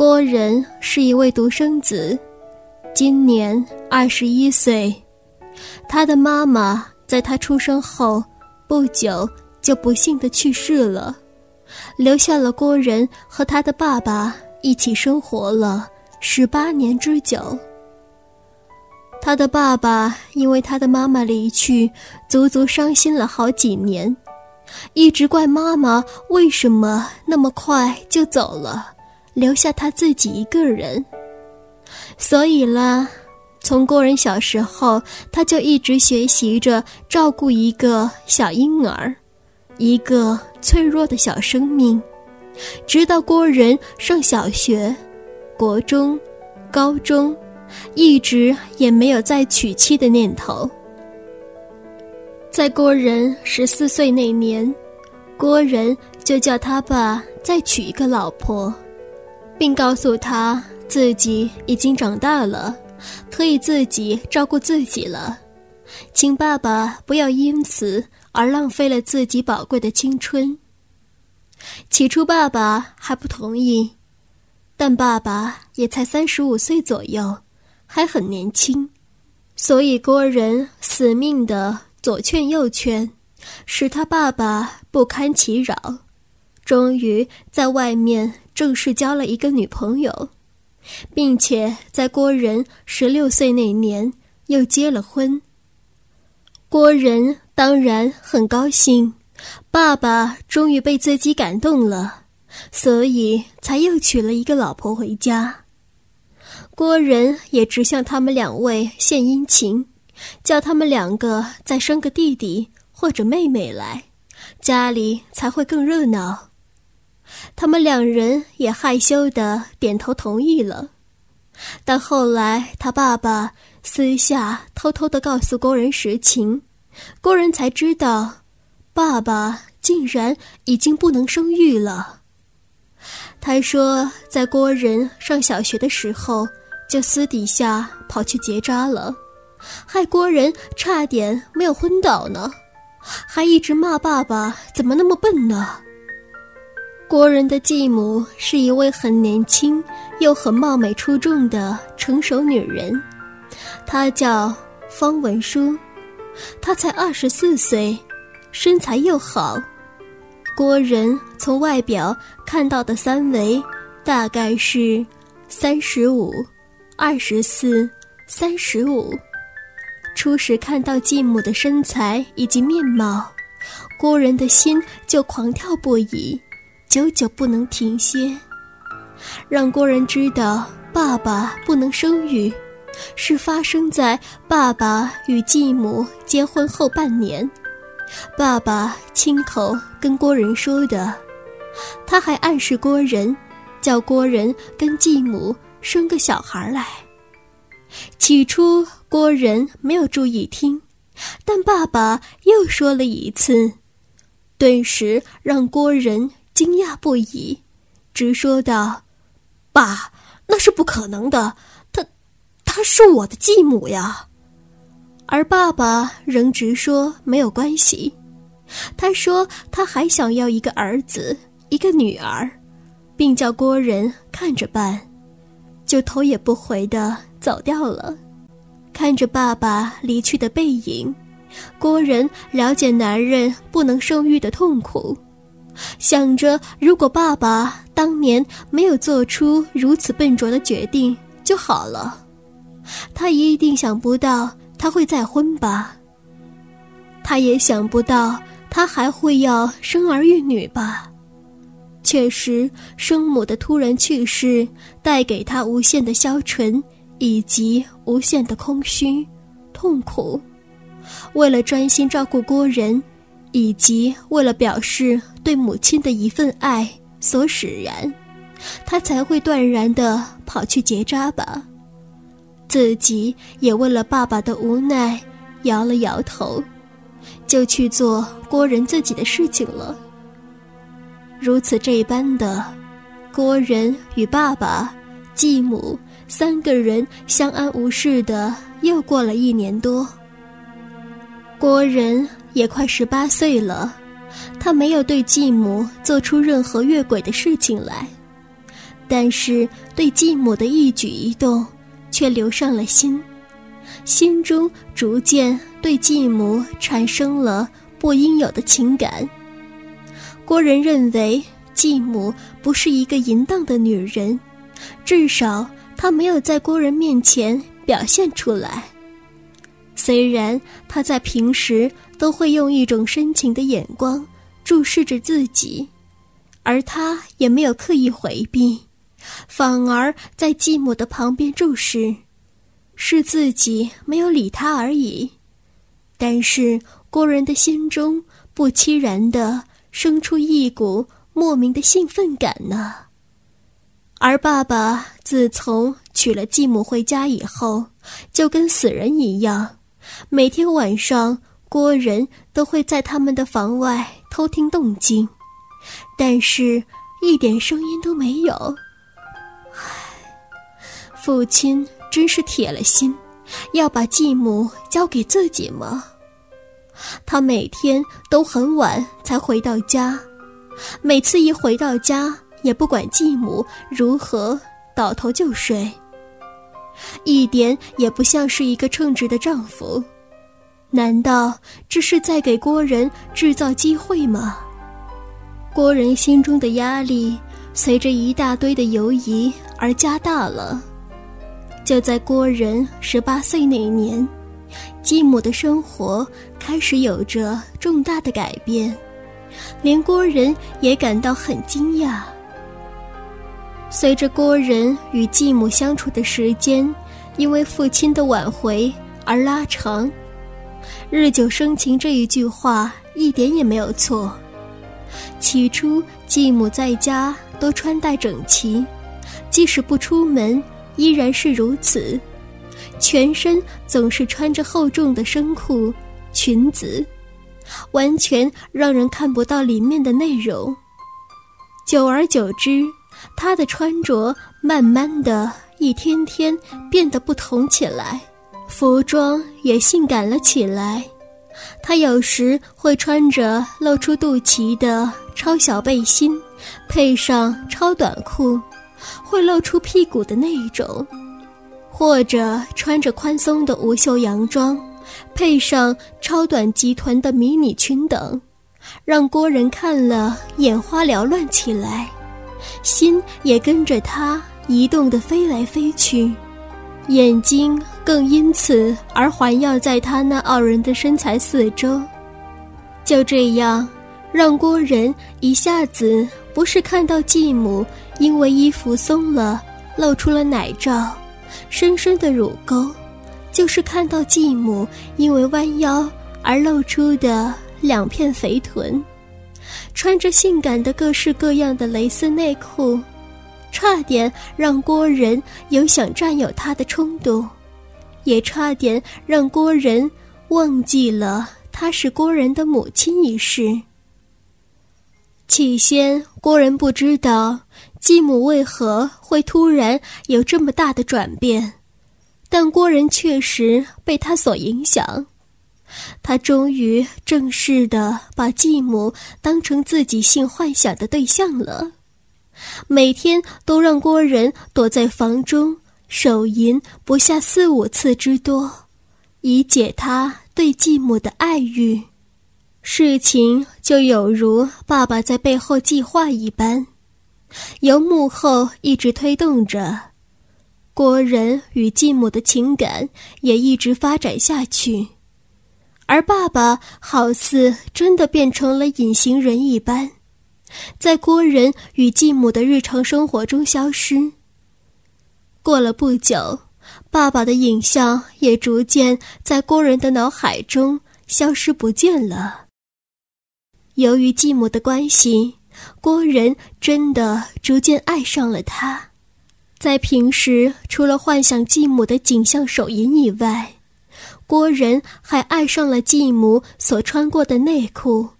郭仁是一位独生子，今年二十一岁。他的妈妈在他出生后不久就不幸的去世了，留下了郭仁和他的爸爸一起生活了十八年之久。他的爸爸因为他的妈妈离去，足足伤心了好几年，一直怪妈妈为什么那么快就走了，留下他自己一个人。所以啦，从郭仁小时候，他就一直学习着照顾一个小婴儿，一个脆弱的小生命，直到郭仁上小学、国中、高中。一直也没有再娶妻的念头。在郭仁十四岁那年，郭仁就叫他爸再娶一个老婆，并告诉他自己已经长大了，可以自己照顾自己了，请爸爸不要因此而浪费了自己宝贵的青春。起初，爸爸还不同意，但爸爸也才三十五岁左右。还很年轻，所以郭人死命的左劝右劝，使他爸爸不堪其扰，终于在外面正式交了一个女朋友，并且在郭仁十六岁那年又结了婚。郭仁当然很高兴，爸爸终于被自己感动了，所以才又娶了一个老婆回家。郭仁也直向他们两位献殷勤，叫他们两个再生个弟弟或者妹妹来，家里才会更热闹。他们两人也害羞的点头同意了。但后来他爸爸私下偷偷的告诉郭人实情，郭人才知道，爸爸竟然已经不能生育了。他说，在郭仁上小学的时候。就私底下跑去结扎了，害郭仁差点没有昏倒呢，还一直骂爸爸怎么那么笨呢。郭仁的继母是一位很年轻又很貌美出众的成熟女人，她叫方文书，她才二十四岁，身材又好。郭仁从外表看到的三围大概是三十五。二十四，三十五。初时看到继母的身材以及面貌，郭仁的心就狂跳不已，久久不能停歇。让郭仁知道爸爸不能生育，是发生在爸爸与继母结婚后半年，爸爸亲口跟郭仁说的。他还暗示郭仁，叫郭仁跟继母。生个小孩来。起初郭仁没有注意听，但爸爸又说了一次，顿时让郭仁惊讶不已，直说道：“爸，那是不可能的，她，她是我的继母呀。”而爸爸仍直说没有关系。他说他还想要一个儿子，一个女儿，并叫郭仁看着办。就头也不回的走掉了，看着爸爸离去的背影，郭仁了解男人不能生育的痛苦，想着如果爸爸当年没有做出如此笨拙的决定就好了，他一定想不到他会再婚吧，他也想不到他还会要生儿育女吧。确实，生母的突然去世带给他无限的消沉，以及无限的空虚、痛苦。为了专心照顾郭仁，以及为了表示对母亲的一份爱所使然，他才会断然的跑去结扎吧。自己也为了爸爸的无奈，摇了摇头，就去做郭仁自己的事情了。如此这般的，郭仁与爸爸、继母三个人相安无事的，又过了一年多。郭仁也快十八岁了，他没有对继母做出任何越轨的事情来，但是对继母的一举一动却留上了心，心中逐渐对继母产生了不应有的情感。郭人认为继母不是一个淫荡的女人，至少她没有在郭人面前表现出来。虽然她在平时都会用一种深情的眼光注视着自己，而他也没有刻意回避。反而在继母的旁边注视，是自己没有理他而已。但是郭人的心中不期然的生出一股莫名的兴奋感呢。而爸爸自从娶了继母回家以后，就跟死人一样，每天晚上郭人都会在他们的房外偷听动静，但是一点声音都没有。唉父亲真是铁了心，要把继母交给自己吗？他每天都很晚才回到家，每次一回到家，也不管继母如何，倒头就睡，一点也不像是一个称职的丈夫。难道这是在给郭人制造机会吗？郭人心中的压力随着一大堆的犹疑而加大了。就在郭人十八岁那年，继母的生活开始有着重大的改变，连郭人也感到很惊讶。随着郭人与继母相处的时间，因为父亲的挽回而拉长，“日久生情”这一句话一点也没有错。起初，继母在家都穿戴整齐，即使不出门。依然是如此，全身总是穿着厚重的深裤、裙子，完全让人看不到里面的内容。久而久之，她的穿着慢慢的一天天变得不同起来，服装也性感了起来。她有时会穿着露出肚脐的超小背心，配上超短裤。会露出屁股的那一种，或者穿着宽松的无袖洋装，配上超短及臀的迷你裙等，让郭人看了眼花缭乱起来，心也跟着他移动的飞来飞去，眼睛更因此而环绕在他那傲人的身材四周。就这样，让郭人一下子不是看到继母。因为衣服松了，露出了奶罩，深深的乳沟，就是看到继母因为弯腰而露出的两片肥臀，穿着性感的各式各样的蕾丝内裤，差点让郭人有想占有她的冲动，也差点让郭人忘记了她是郭人的母亲一事。起先，郭人不知道。继母为何会突然有这么大的转变？但郭人确实被他所影响，他终于正式的把继母当成自己性幻想的对象了，每天都让郭人躲在房中手淫不下四五次之多，以解他对继母的爱欲。事情就有如爸爸在背后计划一般。由幕后一直推动着，郭人与继母的情感也一直发展下去，而爸爸好似真的变成了隐形人一般，在郭人与继母的日常生活中消失。过了不久，爸爸的影像也逐渐在郭人的脑海中消失不见了。由于继母的关系。郭人真的逐渐爱上了他，在平时除了幻想继母的景象手淫以外，郭人还爱上了继母所穿过的内裤，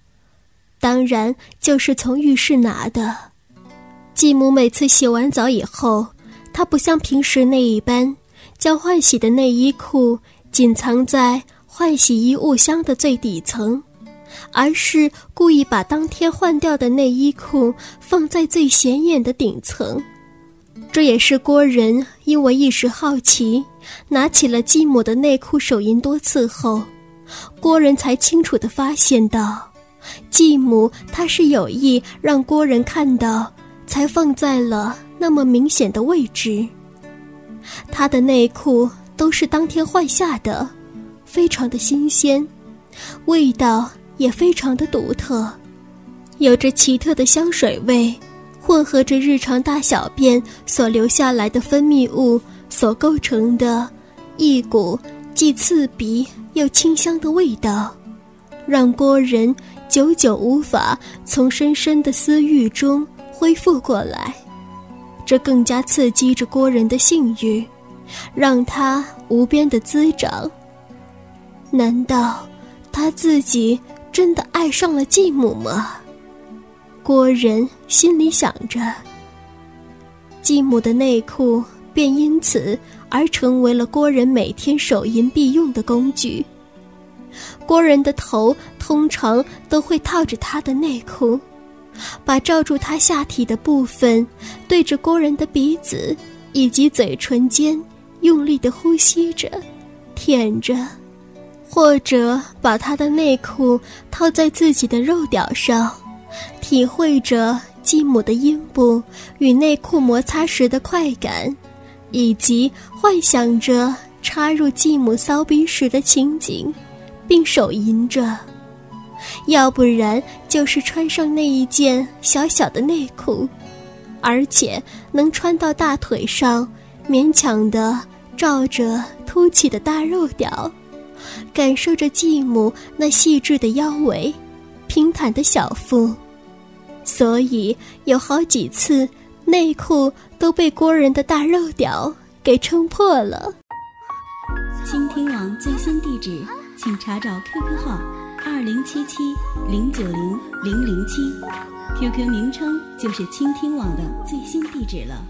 当然就是从浴室拿的。继母每次洗完澡以后，他不像平时那一般，将换洗的内衣裤仅藏在换洗衣物箱的最底层。而是故意把当天换掉的内衣裤放在最显眼的顶层，这也是郭人因为一时好奇，拿起了继母的内裤手淫多次后，郭人才清楚地发现到，继母她是有意让郭人看到，才放在了那么明显的位置。她的内裤都是当天换下的，非常的新鲜，味道也非常的独特，有着奇特的香水味。混合着日常大小便所留下来的分泌物所构成的，一股既刺鼻又清香的味道，让郭人久久无法从深深的私欲中恢复过来。这更加刺激着郭人的性欲，让他无边的滋长。难道他自己真的爱上了继母吗？郭人心里想着，继母的内裤便因此而成为了郭人每天手淫必用的工具。郭人的头通常都会套着他的内裤，把罩住他下体的部分对着郭人的鼻子以及嘴唇间用力的呼吸着、舔着，或者把他的内裤套在自己的肉屌上。体会着继母的阴部与内裤摩擦时的快感，以及幻想着插入继母骚逼时的情景，并手淫着；要不然就是穿上那一件小小的内裤，而且能穿到大腿上，勉强的罩着凸起的大肉屌，感受着继母那细致的腰围，平坦的小腹。所以有好几次，内裤都被郭人的大肉屌给撑破了。倾听网最新地址，请查找 QQ 号二零七七零九零零零七，QQ 名称就是倾听网的最新地址了。